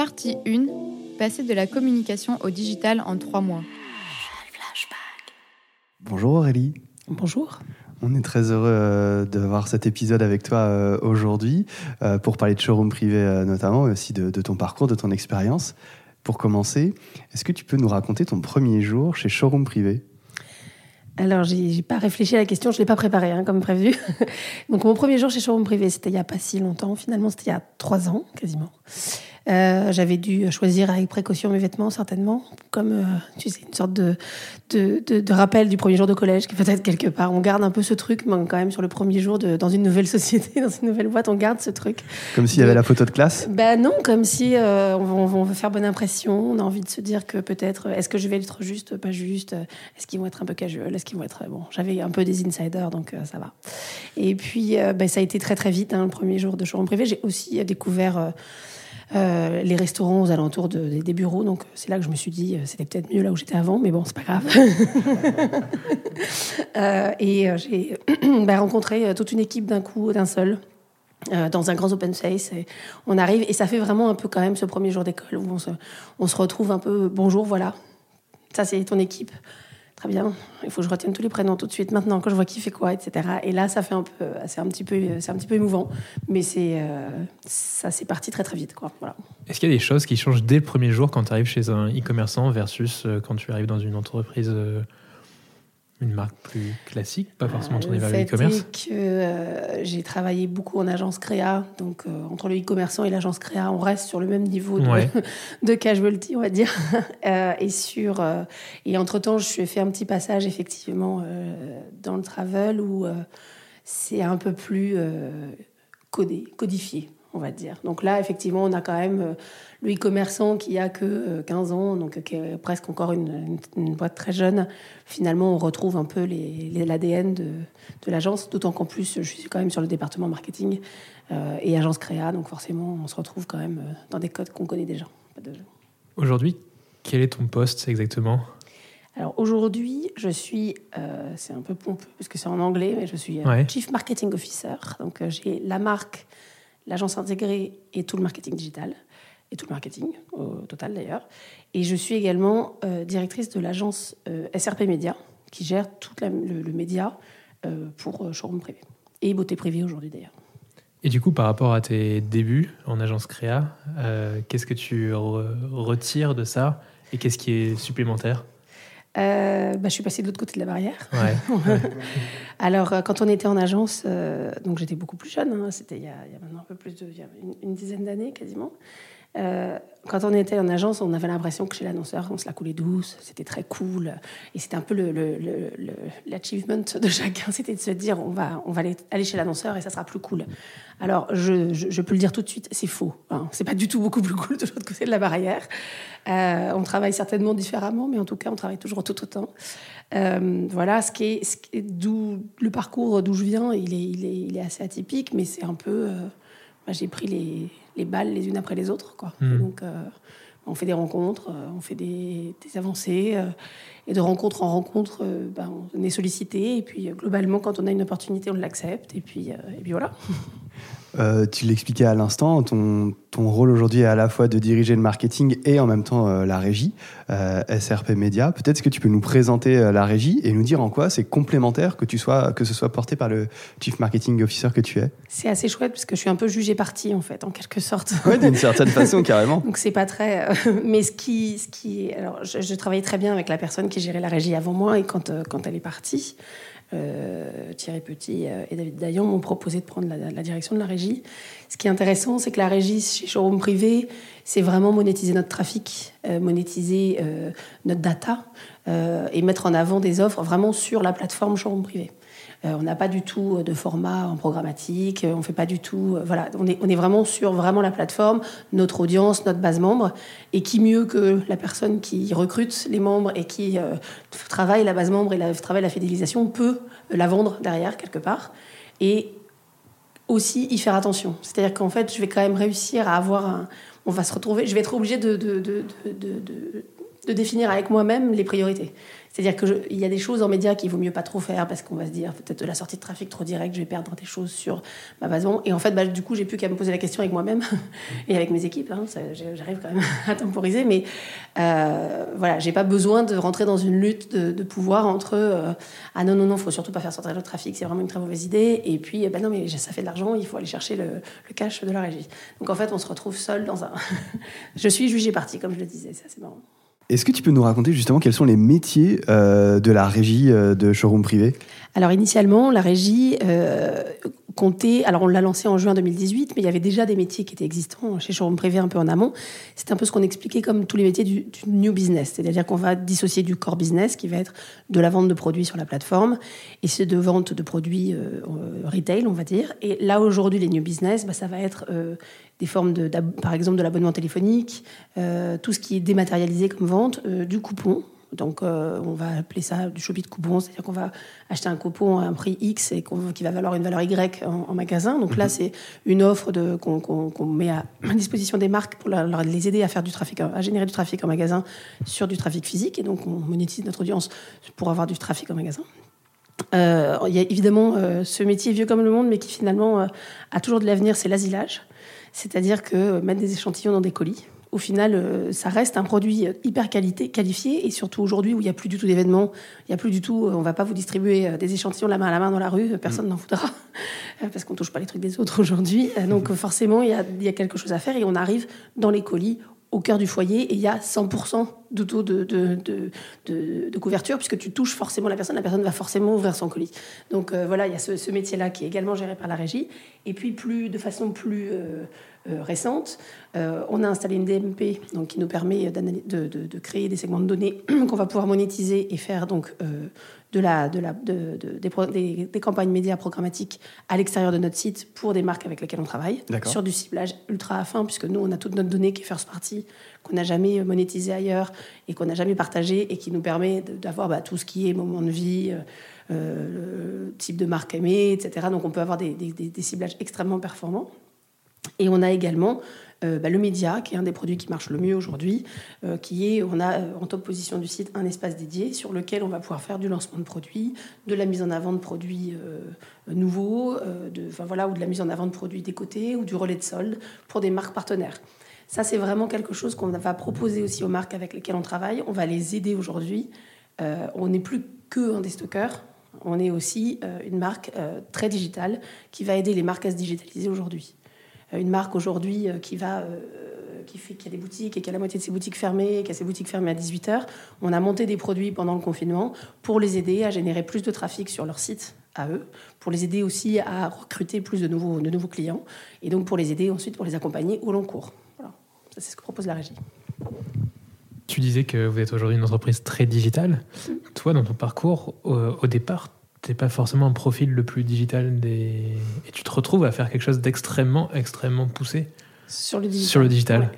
Partie 1. Passer de la communication au digital en trois mois. Bonjour Aurélie. Bonjour. On est très heureux euh, de voir cet épisode avec toi euh, aujourd'hui euh, pour parler de showroom privé notamment, et aussi de, de ton parcours, de ton expérience. Pour commencer, est-ce que tu peux nous raconter ton premier jour chez Showroom Privé? Alors, j'ai pas réfléchi à la question, je l'ai pas préparé, hein, comme prévu. Donc, mon premier jour chez Showroom Privé, c'était il y a pas si longtemps. Finalement, c'était il y a trois ans, quasiment. Euh, j'avais dû choisir avec précaution mes vêtements, certainement, comme euh, tu sais, une sorte de, de, de, rappel du premier jour de collège, qui peut-être quelque part. On garde un peu ce truc, mais quand même sur le premier jour de, dans une nouvelle société, dans une nouvelle boîte, on garde ce truc. Comme s'il y avait la photo de classe? Ben non, comme si euh, on, on, veut faire bonne impression, on a envie de se dire que peut-être, est-ce que je vais être juste, pas juste, est-ce qu'ils vont être un peu casual, est-ce qu'ils vont être. Bon, j'avais un peu des insiders, donc ça va. Et puis, ben, ça a été très très vite, hein, le premier jour de showroom privé. J'ai aussi découvert. Euh, les restaurants aux alentours des bureaux. Donc c'est là que je me suis dit, euh, c'était peut-être mieux là où j'étais avant, mais bon, c'est pas grave. Euh, et j'ai bah, rencontré toute une équipe d'un coup, d'un seul. dans un grand open space. Et on arrive, et ça fait vraiment un peu quand même ce premier jour d'école où on se, on se retrouve un peu, bonjour, voilà, ça c'est ton équipe très bien, il faut que je retienne tous les prénoms tout de suite, maintenant, quand je vois qui fait quoi, etc. Et là, ça fait un peu, c'est un petit peu, c'est un petit peu émouvant, mais c'est, euh, ça c'est parti très très vite, quoi. Voilà. Est-ce qu'il y a des choses qui changent dès le premier jour quand tu arrives chez un e-commerçant versus euh, quand tu arrives dans une entreprise euh, une marque plus classique, pas forcément tournée vers le e-commerce. que euh, j'ai travaillé beaucoup en agence créa, donc euh, entre le e-commerçant et l'agence créa, on reste sur le même niveau de, de casualty, on va dire. euh, et sur et entre temps, je suis fait un petit passage effectivement dans le travel où c'est un peu plus codé, codifié, on va dire. Donc là, effectivement, on a quand même le e-commerçant qui a que 15 euh, ans, donc euh, qui est presque encore une, boîte très jeune, finalement, on retrouve un peu l'ADN de, de l'agence, d'autant qu'en plus, je suis quand même sur le département marketing euh, et agence créa, donc forcément, on se retrouve quand même dans des codes qu'on connaît déjà. Aujourd'hui, quel est ton poste exactement? Alors aujourd'hui, je suis, c'est un peu pompeux parce que c'est en anglais, mais je suis Chief Marketing Officer. Donc j'ai la marque, l'agence intégrée et tout le marketing digital et tout le marketing, au total d'ailleurs. Et je suis également euh, directrice de l'agence euh, SRP Média, qui gère tout le, média euh, pour showroom privé. Et beauté privée aujourd'hui d'ailleurs. Et du coup, par rapport à tes débuts en agence créa, qu'est-ce que tu retires de ça et qu'est-ce qui est supplémentaire? Bah, je suis passée de l'autre côté de la barrière. Ouais. Alors, quand on était en agence, donc j'étais beaucoup plus jeune, hein, c'était il, y a maintenant un peu plus de une, une dizaine d'années quasiment. Euh, quand on était en agence, on avait l'impression que chez l'annonceur, on se la coulait douce, c'était très cool. Et c'était un peu l'achievement de chacun, c'était de se dire on va, aller, chez l'annonceur et ça sera plus cool. Alors, je, peux le dire tout de suite, c'est faux. Hein. C'est pas du tout beaucoup plus cool de l'autre côté de la barrière. Euh, on travaille certainement différemment, mais en tout cas, on travaille toujours tout autant. Euh, voilà, le parcours d'où je viens, il est assez atypique, mais c'est un peu. Euh, j'ai pris les les balles les unes après les autres. Quoi. Hmm. donc, euh, on fait des rencontres, euh, on fait des, avancées. Euh, et de rencontre en rencontre, ben, on est sollicité. Et puis, globalement, quand on a une opportunité, on l'accepte. Et puis, et puis voilà. Euh, tu l'expliquais à l'instant, ton, ton rôle aujourd'hui est à la fois de diriger le marketing et en même temps euh, la régie, euh, SRP Média. Peut-être que tu peux nous présenter la régie et nous dire en quoi c'est complémentaire que, tu sois, que ce soit porté par le Chief Marketing Officer que tu es? C'est assez chouette parce que je suis un peu jugée partie en fait, en quelque sorte. Oui, d'une certaine façon, carrément. Donc c'est pas très. mais ce qui, ce qui, alors je, je, travaillais très bien avec la personne qui gérait la régie avant moi et quand, quand elle est partie. Euh, Thierry Petit euh, et David Dayan m'ont proposé de prendre la, direction de la régie. Ce qui est intéressant, c'est que la régie chez Showroom Privé, c'est vraiment monétiser notre trafic, euh, monétiser notre data et mettre en avant des offres vraiment sur la plateforme Showroom Privé. Euh, on n'a pas du tout euh, de format en programmatique, euh, on fait pas du tout. voilà, on est, on est vraiment sur vraiment la plateforme, notre audience, notre base membre. Et qui mieux que la personne qui recrute les membres et qui travaille la base membre et la, travaille la fidélisation peut la vendre derrière quelque part. Et aussi y faire attention. C'est-à-dire qu'en fait, je vais quand même réussir à avoir un. On va se retrouver. Je vais être obligé de, de, de, de de définir avec moi-même les priorités. C'est-à-dire qu'il y a des choses en médias qu'il vaut mieux pas trop faire parce qu'on va se dire peut-être la sortie de trafic trop direct, je vais perdre des choses sur ma base. Et en fait, bah, du coup, j'ai plus qu'à me poser la question avec moi-même et avec mes équipes. Hein. J'arrive quand même à temporiser, mais euh, voilà, j'ai pas besoin de rentrer dans une lutte de, pouvoir entre euh, ah non non non, faut surtout pas faire sortir le trafic, c'est vraiment une très mauvaise idée. Et puis bah non mais ça fait de l'argent, il faut aller chercher le, le, cash de la régie. Donc en fait, on se retrouve seul dans un. je suis jugée partie, comme je le disais, c'est assez marrant. Est-ce que tu peux nous raconter justement quels sont les métiers euh, de la régie euh, de showroom privé? Alors initialement, la régie euh, comptait, alors on l'a lancé en juin 2018, mais il y avait déjà des métiers qui étaient existants chez showroom privé un peu en amont. C'est un peu ce qu'on expliquait comme tous les métiers du, new business, c'est-à-dire qu'on va dissocier du core business qui va être de la vente de produits sur la plateforme et c'est de vente de produits retail, on va dire. Et là aujourd'hui, les new business, bah, ça va être des formes, de, par exemple, de l'abonnement téléphonique, tout ce qui est dématérialisé comme vente, euh, du coupon. Donc, euh, on va appeler ça du shopping de coupon, c'est-à-dire qu'on va acheter un coupon à un prix X et qui va valoir une valeur Y en, magasin. Donc là, mhm. c'est une offre qu'on met à, disposition des marques pour les aider à faire du trafic, à générer du trafic en magasin sur du trafic physique. Et donc, on monétise notre audience pour avoir du trafic en magasin. il y a évidemment ce métier vieux comme le monde, mais qui finalement a toujours de l'avenir, c'est l'asilage. C'est-à-dire que mettre des échantillons dans des colis, au final, euh, ça reste un produit hyper qualité, qualifié, et surtout aujourd'hui où il n'y a plus du tout d'événements, il n'y a plus du tout, euh, on va pas vous distribuer euh, des échantillons la main à la main dans la rue, personne mm. n'en voudra, parce qu'on touche pas les trucs des autres aujourd'hui. Donc forcément, il y, a, quelque chose à faire, et on arrive dans les colis au cœur du foyer, et il y a 100% de taux de, de, couverture, puisque tu touches forcément la personne, la personne va forcément ouvrir son colis. Donc voilà, il y a ce, métier-là qui est également géré par la régie, et puis plus, de façon plus... Euh, récente. Euh, on a installé une DMP donc, qui nous permet de, de, créer des segments de données qu'on va pouvoir monétiser et faire donc euh, de la, de la, de, des, des, campagnes médias programmatiques à l'extérieur de notre site pour des marques avec lesquelles on travaille, sur du ciblage ultra fin, puisque nous, on a toute notre donnée qui est first party, qu'on n'a jamais monétisé ailleurs et qu'on n'a jamais partagé et qui nous permet d'avoir bah, tout ce qui est moment de vie, type de marque aimée, etc. Donc on peut avoir des, des ciblages extrêmement performants. Et on a également euh, bah, le média, qui est un des produits qui marche le mieux aujourd'hui, euh, qui est, on a euh, en top position du site un espace dédié sur lequel on va pouvoir faire du lancement de produits, de la mise en avant de produits nouveaux, voilà, ou de la mise en avant de produits décotés, ou du relais de solde pour des marques partenaires. Ça, c'est vraiment quelque chose qu'on va proposer aussi aux marques avec lesquelles on travaille. On va les aider aujourd'hui. on n'est plus que un déstockeur, on est aussi une marque très digitale qui va aider les marques à se digitaliser aujourd'hui une marque aujourd'hui euh, qui va euh, qui, fait, qui a des boutiques et qui a la moitié de ses boutiques fermées, qui a ses boutiques fermées à 18h, on a monté des produits pendant le confinement pour les aider à générer plus de trafic sur leur site à eux, pour les aider aussi à recruter plus de nouveaux, de nouveaux clients, et donc pour les aider ensuite, pour les accompagner au long cours. Voilà. Ça, c'est ce que propose la régie. Tu disais que vous êtes aujourd'hui une entreprise très digitale. Mm. Toi, dans ton parcours, au départ, t'es pas forcément un profil le plus digital des... Et tu te retrouves à faire quelque chose d'extrêmement, extrêmement poussé sur le digital. Sur le digital.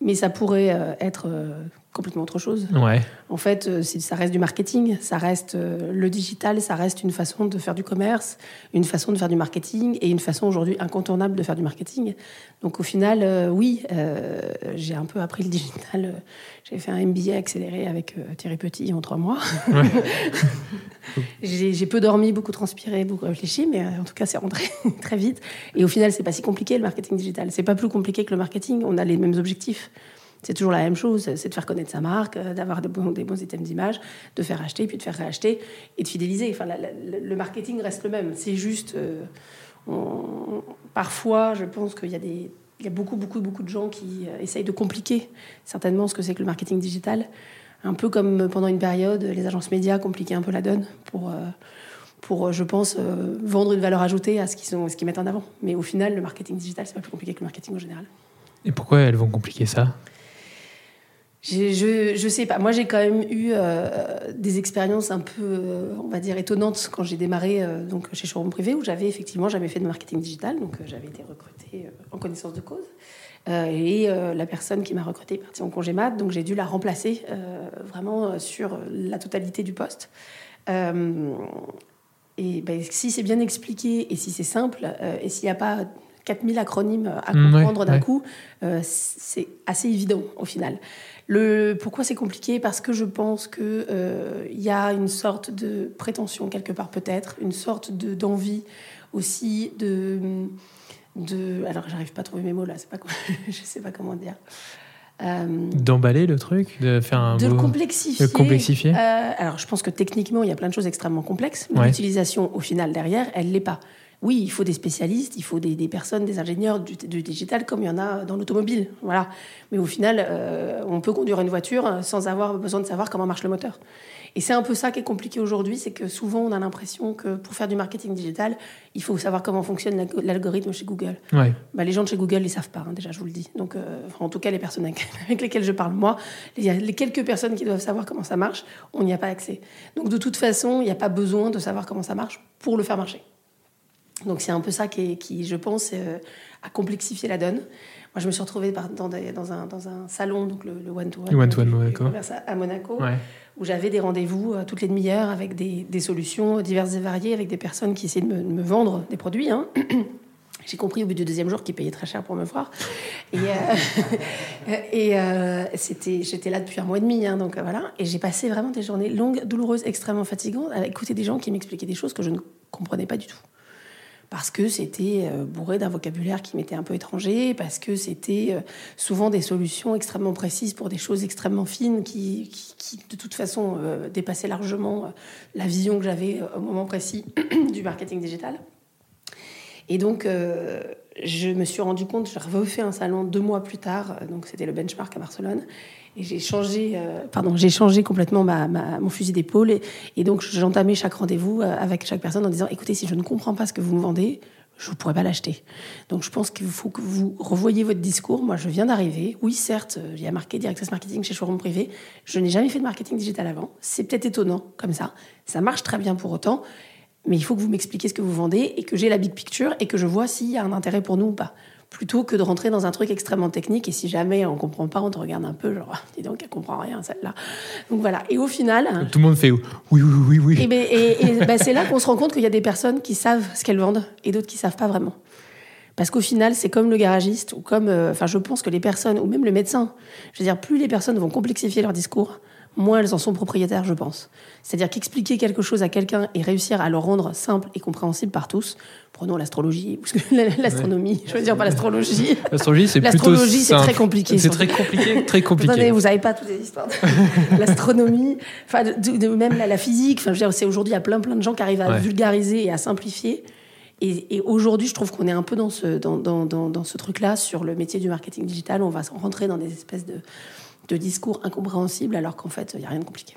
Mais ça pourrait euh, être euh, complètement autre chose. Ouais. En fait, euh, ça reste du marketing, ça reste le digital, ça reste une façon de faire du commerce, une façon de faire du marketing et une façon aujourd'hui incontournable de faire du marketing. Donc au final, oui, j'ai un peu appris le digital. J'ai fait un MBA accéléré avec Thierry Petit en trois mois. j'ai peu dormi, beaucoup transpiré, beaucoup réfléchi, mais en tout cas, c'est rentré très vite. Et au final, c'est pas si compliqué le marketing digital. C'est pas plus compliqué que le marketing. On a les mêmes objectifs. C'est toujours la même chose, c'est de faire connaître sa marque, euh, d'avoir des bons, items d'image, de faire acheter, puis de faire réacheter et de fidéliser. Enfin, le marketing reste le même. C'est juste, euh, parfois, je pense qu'il y a beaucoup, beaucoup, beaucoup de gens qui euh, essayent de compliquer certainement ce que c'est que le marketing digital. Un peu comme pendant une période, les agences médias compliquaient un peu la donne pour, pour je pense, vendre une valeur ajoutée à ce qu'ils qu'ils mettent en avant. Mais au final, le marketing digital, c'est pas plus compliqué que le marketing en général. Et pourquoi elles vont compliquer ça? Je, sais pas. Moi, j'ai quand même eu euh, des expériences un peu, euh, on va dire, étonnantes quand j'ai démarré euh, donc chez Showroom Privé, où j'avais effectivement jamais fait de marketing digital, donc j'avais été recrutée en connaissance de cause. et la personne qui m'a recrutée est partie en congé mat, donc j'ai dû la remplacer vraiment sur la totalité du poste. et ben, si c'est bien expliqué et si c'est simple, et s'il n'y a pas 4000 acronymes à mmh, comprendre d'un coup, c'est assez évident au final. Le, pourquoi c'est compliqué? Parce que je pense qu'il il y a une sorte de prétention quelque part peut-être, une sorte d'envie aussi de, de... Alors j'arrive pas à trouver mes mots là, c'est pas, je sais pas comment dire. Euh, D'emballer le truc, de faire un. De complexifier. De complexifier. Euh, alors, je pense que techniquement, il y a plein de choses extrêmement complexes, mais l'utilisation, au final, derrière, elle l'est pas. Oui, il faut des spécialistes, il faut des, des personnes, des ingénieurs du, du, digital, comme il y en a dans l'automobile. Voilà. Mais au final, euh, on peut conduire une voiture sans avoir besoin de savoir comment marche le moteur. Et c'est un peu ça qui est compliqué aujourd'hui, c'est que souvent on a l'impression que pour faire du marketing digital, il faut savoir comment fonctionne l'algorithme chez Google. Ouais. Bah, les gens de chez Google, ils savent pas, hein, déjà, je vous le dis. Donc, euh, en tout cas, les personnes avec lesquelles je parle, moi, les, les quelques personnes qui doivent savoir comment ça marche, on n'y a pas accès. Donc, de toute façon, il n'y a pas besoin de savoir comment ça marche pour le faire marcher. Donc, c'est un peu ça qui, qui je pense, euh, a complexifié la donne. Moi, je me suis retrouvée dans, dans, un, dans un salon, donc le one, -one, one à Monaco. Ouais où j'avais des rendez-vous euh, toutes les demi-heures avec des, solutions diverses et variées, avec des personnes qui essayaient de me, vendre des produits. Hein. J'ai compris au bout du deuxième jour qu'ils payaient très cher pour me voir. Et, euh, et euh, c'était, j'étais là depuis un mois et demi, hein, donc voilà. Et j'ai passé vraiment des journées longues, douloureuses, extrêmement fatigantes, à écouter des gens qui m'expliquaient des choses que je ne comprenais pas du tout parce que c'était euh, bourré d'un vocabulaire qui m'était un peu étranger, parce que c'était euh, souvent des solutions extrêmement précises pour des choses extrêmement fines qui, de toute façon, euh, dépassaient largement la vision que j'avais au moment précis du marketing digital. Et donc, je me suis rendu compte, j'ai refait un salon deux mois plus tard, donc c'était le benchmark à Barcelone, et j'ai changé, euh, pardon, j'ai changé complètement ma, mon fusil d'épaule. Et, donc, j'entamais chaque rendez-vous euh, avec chaque personne en disant écoutez, si je ne comprends pas ce que vous me vendez, je ne pourrais pas l'acheter. Donc, je pense qu'il faut que vous revoyiez votre discours. Moi, je viens d'arriver. Oui, certes, il y a marqué Directrice Marketing chez Showroom Privé. Je n'ai jamais fait de marketing digital avant. C'est peut-être étonnant comme ça. Ça marche très bien pour autant. Mais il faut que vous m'expliquiez ce que vous vendez et que j'ai la big picture et que je vois s'il y a un intérêt pour nous ou pas plutôt que de rentrer dans un truc extrêmement technique. Et si jamais on comprend pas, on te regarde un peu, genre, dis donc, elle comprend rien, celle-là. Donc voilà. Et au final. Tout le monde fait oui, oui, oui, oui. Et, ben, et, ben, c'est là qu'on se rend compte qu'il y a des personnes qui savent ce qu'elles vendent et d'autres qui savent pas vraiment. Parce qu'au final, c'est comme le garagiste ou comme. Euh, enfin, je pense que les personnes, ou même le médecin, je veux dire, plus les personnes vont complexifier leur discours, moins elles en sont propriétaires, je pense. C'est-à-dire qu'expliquer quelque chose à quelqu'un et réussir à le rendre simple et compréhensible par tous, prenons l'astrologie, l'astronomie, je veux dire pas l'astrologie. L'astrologie, c'est L'astrologie, c'est très compliqué. C'est très compliqué, très compliqué. vous n'avez pas toutes les histoires. L'astronomie, enfin, de, même la, physique, enfin, je veux dire, c'est aujourd'hui, il y a plein, plein de gens qui arrivent à vulgariser et à simplifier. Et, aujourd'hui, je trouve qu'on est un peu dans ce, dans, dans, dans, dans ce truc-là sur le métier du marketing digital. On va rentrer dans des espèces de, de discours incompréhensibles alors qu'en fait, il n'y a rien de compliqué.